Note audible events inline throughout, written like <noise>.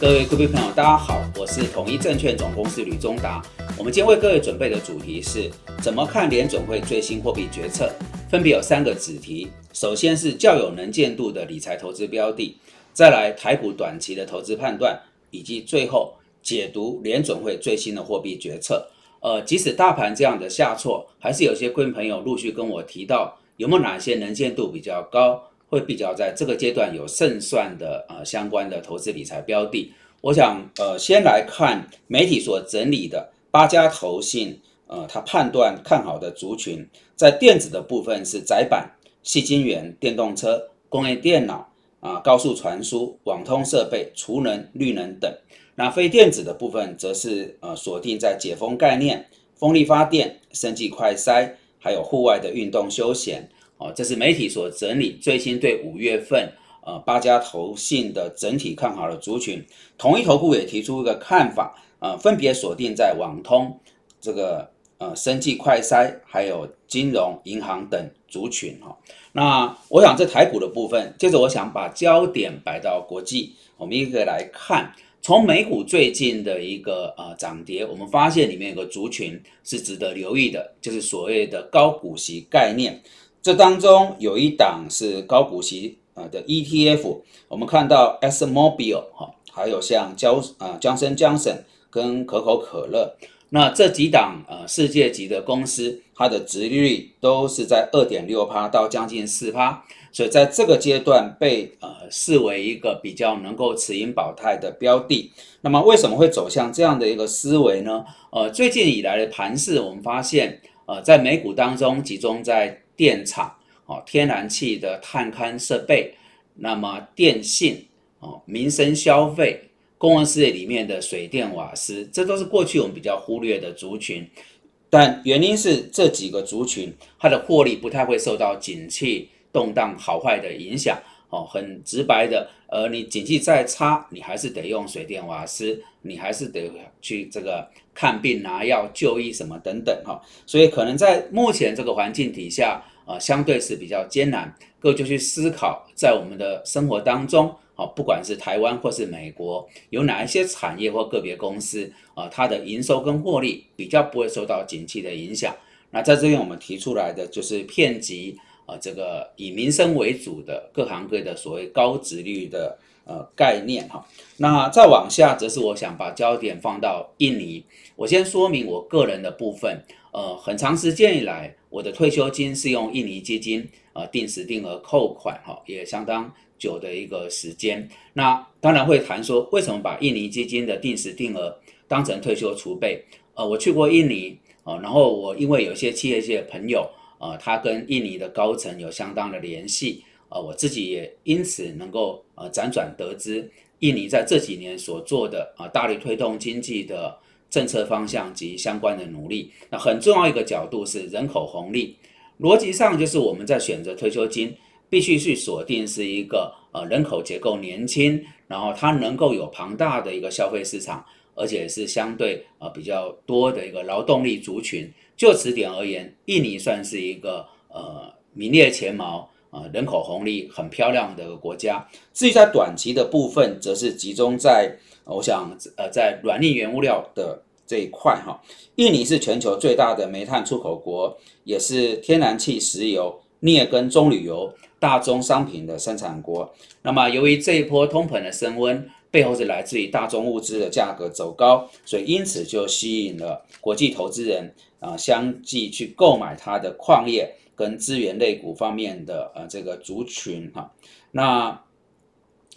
各位贵宾朋友，大家好，我是统一证券总公司吕中达。我们今天为各位准备的主题是怎么看联准会最新货币决策，分别有三个子题。首先是较有能见度的理财投资标的，再来台股短期的投资判断，以及最后解读联准会最新的货币决策。呃，即使大盘这样的下挫，还是有些贵宾朋友陆续跟我提到，有没有哪些能见度比较高？会比较在这个阶段有胜算的呃相关的投资理财标的，我想呃先来看媒体所整理的八家投信呃他判断看好的族群，在电子的部分是窄板、细晶圆、电动车、工业电脑啊、高速传输、网通设备、储能、绿能等。那非电子的部分则是呃锁定在解封概念、风力发电、生技快筛，还有户外的运动休闲。哦，这是媒体所整理最新对五月份呃八家投信的整体看好的族群，同一投顾也提出一个看法，呃，分别锁定在网通、这个呃生技快筛，还有金融银行等族群哈。那我想这台股的部分，接着我想把焦点摆到国际，我们一个来看，从美股最近的一个呃涨跌，我们发现里面有个族群是值得留意的，就是所谓的高股息概念。这当中有一档是高股息呃的 ETF，我们看到 S Mobile 哈，还有像江啊江森江省跟可口可乐，那这几档呃世界级的公司，它的殖利率都是在二点六趴到将近四趴，所以在这个阶段被呃视为一个比较能够持盈保泰的标的。那么为什么会走向这样的一个思维呢？呃，最近以来的盘势，我们发现呃在美股当中集中在电厂哦，天然气的探勘设备，那么电信哦，民生消费，公共事业里面的水电瓦斯，这都是过去我们比较忽略的族群。但原因是这几个族群它的获利不太会受到景气动荡好坏的影响哦，很直白的，呃，你景气再差，你还是得用水电瓦斯，你还是得去这个看病拿药就医什么等等哈。所以可能在目前这个环境底下。呃，相对是比较艰难，各位就去思考，在我们的生活当中，哦，不管是台湾或是美国，有哪一些产业或个别公司，啊，它的营收跟获利比较不会受到景气的影响。那在这边我们提出来的就是片级，啊，这个以民生为主的各行各业的所谓高值率的呃概念哈。那再往下，则是我想把焦点放到印尼。我先说明我个人的部分。呃，很长时间以来，我的退休金是用印尼基金呃定时定额扣款哈，也相当久的一个时间。那当然会谈说，为什么把印尼基金的定时定额当成退休储备？呃，我去过印尼啊，然后我因为有些企业界朋友呃，他跟印尼的高层有相当的联系，呃，我自己也因此能够呃辗转得知印尼在这几年所做的啊大力推动经济的。政策方向及相关的努力，那很重要一个角度是人口红利。逻辑上就是我们在选择退休金，必须去锁定是一个呃人口结构年轻，然后它能够有庞大的一个消费市场，而且是相对呃比较多的一个劳动力族群。就此点而言，印尼算是一个呃名列前茅啊人口红利很漂亮的国家。至于在短期的部分，则是集中在。我想，呃，在软硬原物料的这一块，哈，印尼是全球最大的煤炭出口国，也是天然气、石油、镍跟棕榈油大宗商品的生产国。那么，由于这一波通膨的升温，背后是来自于大宗物资的价格走高，所以因此就吸引了国际投资人啊，相继去购买它的矿业跟资源类股方面的呃这个族群，哈，那。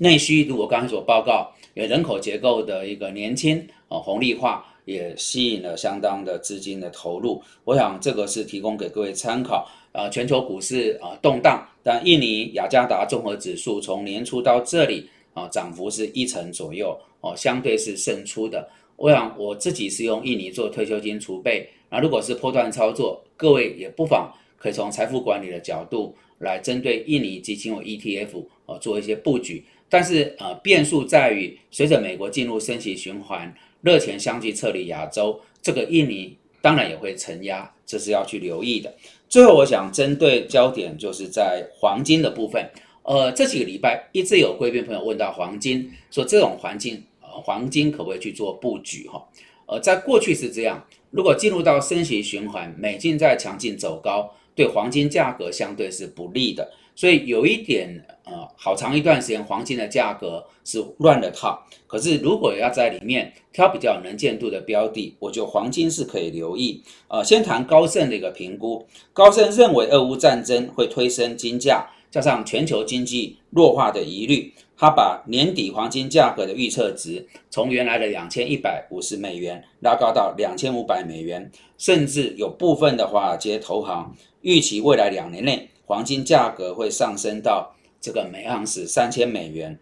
内需，如果刚才所报告，有人口结构的一个年轻啊红利化，也吸引了相当的资金的投入。我想这个是提供给各位参考。啊，全球股市啊动荡，但印尼雅加达综合指数从年初到这里啊涨幅是一成左右哦，相对是胜出的。我想我自己是用印尼做退休金储备，那如果是破段操作，各位也不妨可以从财富管理的角度来针对印尼基金或 ETF 哦做一些布局。但是呃，变数在于，随着美国进入升息循环，热钱相继撤离亚洲，这个印尼当然也会承压，这是要去留意的。最后，我想针对焦点就是在黄金的部分。呃，这几个礼拜一直有贵宾朋友问到黄金，说这种环境黄金可不可以去做布局哈？呃，在过去是这样，如果进入到升息循环，美金在强劲走高，对黄金价格相对是不利的。所以有一点，呃，好长一段时间黄金的价格是乱了套。可是如果要在里面挑比较能见度的标的，我觉得黄金是可以留意。呃，先谈高盛的一个评估，高盛认为俄乌战争会推升金价，加上全球经济弱化的疑虑，他把年底黄金价格的预测值从原来的两千一百五十美元拉高到两千五百美元，甚至有部分的华尔街投行预期未来两年内。黄金价格会上升到这个每盎司三千美元，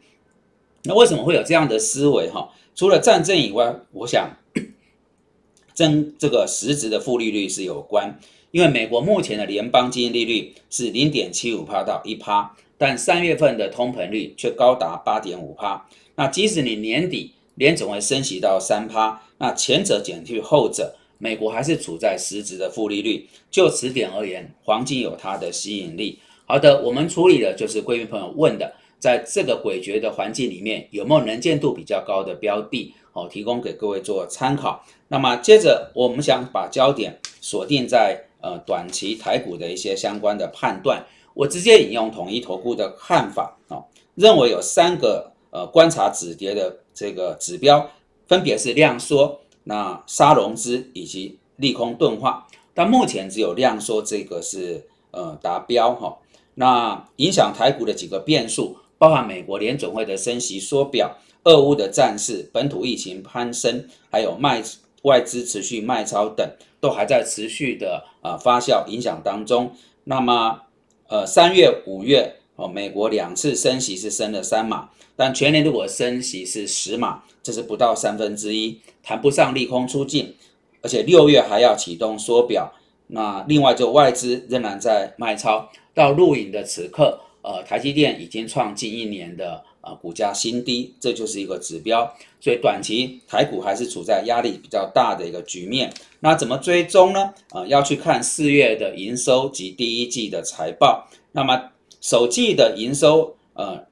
那为什么会有这样的思维哈？除了战争以外，我想 <clears throat> 跟这个实质的负利率是有关。因为美国目前的联邦基金利率是零点七五帕到一帕，但三月份的通膨率却高达八点五帕。那即使你年底联总会升息到三帕，那前者减去后者。美国还是处在实质的负利率，就此点而言，黄金有它的吸引力。好的，我们处理的就是贵宾朋友问的，在这个诡谲的环境里面，有没有能见度比较高的标的？哦，提供给各位做参考。那么接着，我们想把焦点锁定在呃短期台股的一些相关的判断。我直接引用统一投顾的看法啊，认为有三个呃观察止跌的这个指标，分别是量缩。那杀融资以及利空钝化，但目前只有量缩这个是呃达标哈。那影响台股的几个变数，包含美国联总会的升息缩表、俄乌的战事、本土疫情攀升，还有卖外资持续卖超等，都还在持续的啊发酵影响当中。那么呃三月、五月哦，美国两次升息是升了三码。但全年如果升息是十码，这是不到三分之一，谈不上利空出尽，而且六月还要启动缩表。那另外就外资仍然在卖超，到录影的此刻，呃，台积电已经创近一年的啊股价新低，这就是一个指标。所以短期台股还是处在压力比较大的一个局面。那怎么追踪呢？啊，要去看四月的营收及第一季的财报。那么首季的营收，呃。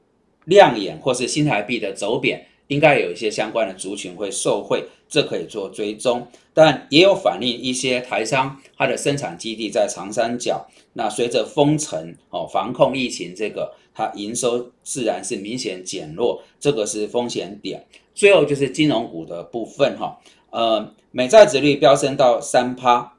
亮眼或是新台币的走贬，应该有一些相关的族群会受惠，这可以做追踪。但也有反映一些台商它的生产基地在长三角，那随着封城哦，防控疫情，这个它营收自然是明显减弱，这个是风险点。最后就是金融股的部分哈，呃，美债值率飙升到三趴，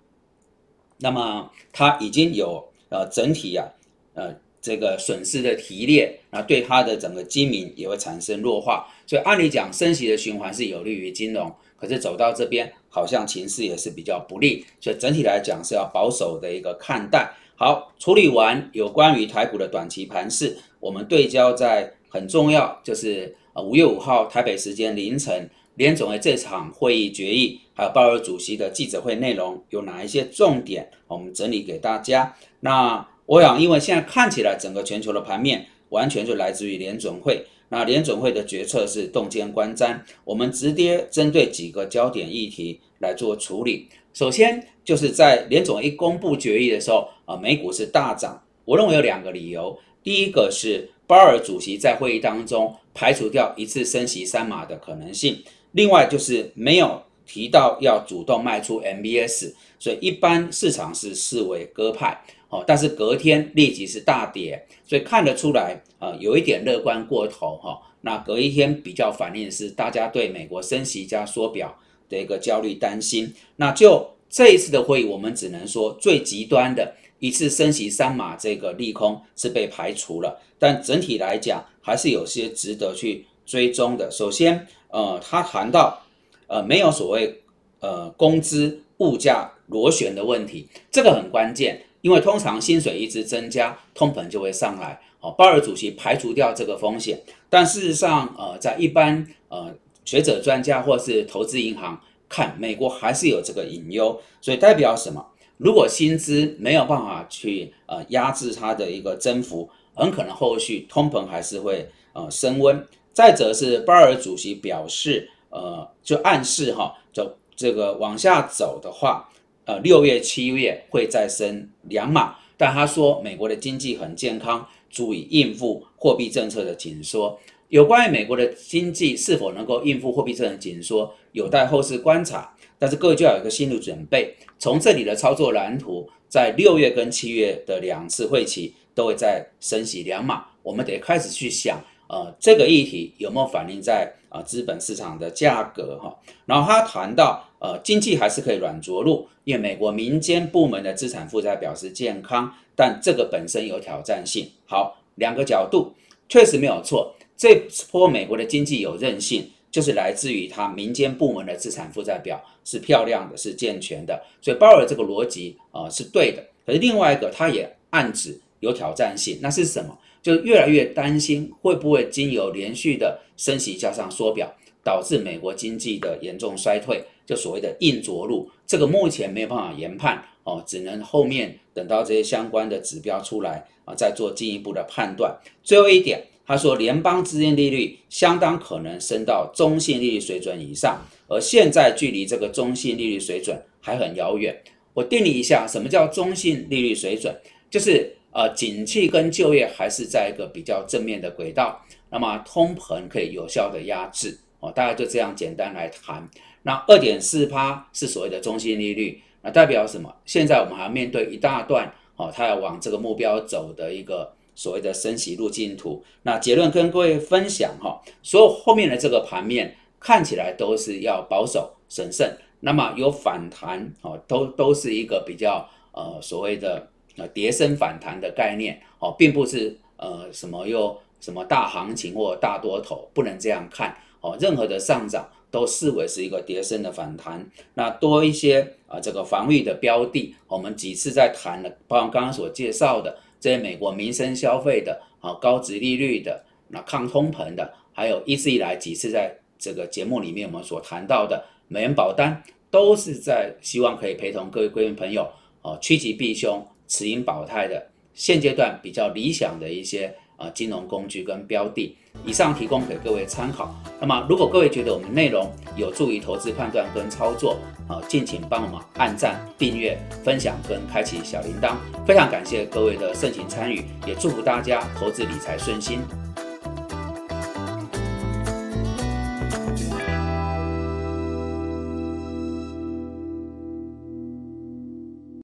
那么它已经有呃整体呀，呃。这个损失的提炼，那对它的整个基民也会产生弱化，所以按理讲升息的循环是有利于金融，可是走到这边好像情势也是比较不利，所以整体来讲是要保守的一个看待。好，处理完有关于台股的短期盘势，我们对焦在很重要，就是五月五号台北时间凌晨联总会这场会议决议，还有鲍尔主席的记者会内容有哪一些重点，我们整理给大家。那我想，因为现在看起来整个全球的盘面完全就来自于联准会，那联准会的决策是洞见观瞻。我们直接针对几个焦点议题来做处理。首先就是在联总一公布决议的时候，啊，美股是大涨。我认为有两个理由，第一个是鲍尔主席在会议当中排除掉一次升息三码的可能性，另外就是没有提到要主动卖出 MBS，所以一般市场是视为鸽派。哦，但是隔天立即是大跌，所以看得出来，呃，有一点乐观过头哈。那隔一天比较反映是大家对美国升息加缩表的一个焦虑担心。那就这一次的会议，我们只能说最极端的一次升息三码这个利空是被排除了，但整体来讲还是有些值得去追踪的。首先，呃，他谈到，呃，没有所谓呃工资物价螺旋的问题，这个很关键。因为通常薪水一直增加，通膨就会上来。哦，鲍尔主席排除掉这个风险，但事实上，呃，在一般呃学者专家或是投资银行看，美国还是有这个隐忧。所以代表什么？如果薪资没有办法去呃压制它的一个增幅，很可能后续通膨还是会呃升温。再者是鲍尔主席表示，呃，就暗示哈，就这个往下走的话。呃，六月、七月会再升两码，但他说美国的经济很健康，足以应付货币政策的紧缩。有关于美国的经济是否能够应付货币政策紧缩，有待后市观察。但是各位就要有一个心理准备，从这里的操作蓝图，在六月跟七月的两次会期都会再升息两码，我们得开始去想，呃，这个议题有没有反映在啊资本市场的价格哈？然后他谈到，呃，经济还是可以软着陆，因为美国民间部门的资产负债表示健康，但这个本身有挑战性。好，两个角度确实没有错。这波美国的经济有韧性，就是来自于它民间部门的资产负债表是漂亮的，是健全的，所以鲍尔这个逻辑啊是对的。可是另外一个，他也暗指有挑战性，那是什么？就越来越担心会不会经由连续的升息加上缩表，导致美国经济的严重衰退，就所谓的硬着陆。这个目前没有办法研判哦，只能后面等到这些相关的指标出来啊，再做进一步的判断。最后一点。他说，联邦资金利率相当可能升到中性利率水准以上，而现在距离这个中性利率水准还很遥远。我定义一下，什么叫中性利率水准？就是呃，景气跟就业还是在一个比较正面的轨道，那么通膨可以有效的压制。哦，大家就这样简单来谈。那二点四趴是所谓的中性利率，那代表什么？现在我们还要面对一大段哦，它要往这个目标走的一个。所谓的升息路径图，那结论跟各位分享哈，所有后面的这个盘面看起来都是要保守审慎，那么有反弹哦，都都是一个比较呃所谓的呃跌升反弹的概念哦，并不是呃什么又什么大行情或大多头，不能这样看哦，任何的上涨都视为是一个跌升的反弹，那多一些啊这个防御的标的，我们几次在谈的，包括刚刚所介绍的。这些美国民生消费的啊，高值利率的，那抗通膨的，还有一直以来几次在这个节目里面我们所谈到的美元保单，都是在希望可以陪同各位贵宾朋友哦趋吉避凶、持盈保泰的现阶段比较理想的一些。啊，金融工具跟标的，以上提供给各位参考。那么，如果各位觉得我们内容有助于投资判断跟操作，啊，敬请帮我们按赞、订阅、分享跟开启小铃铛。非常感谢各位的盛情参与，也祝福大家投资理财顺心。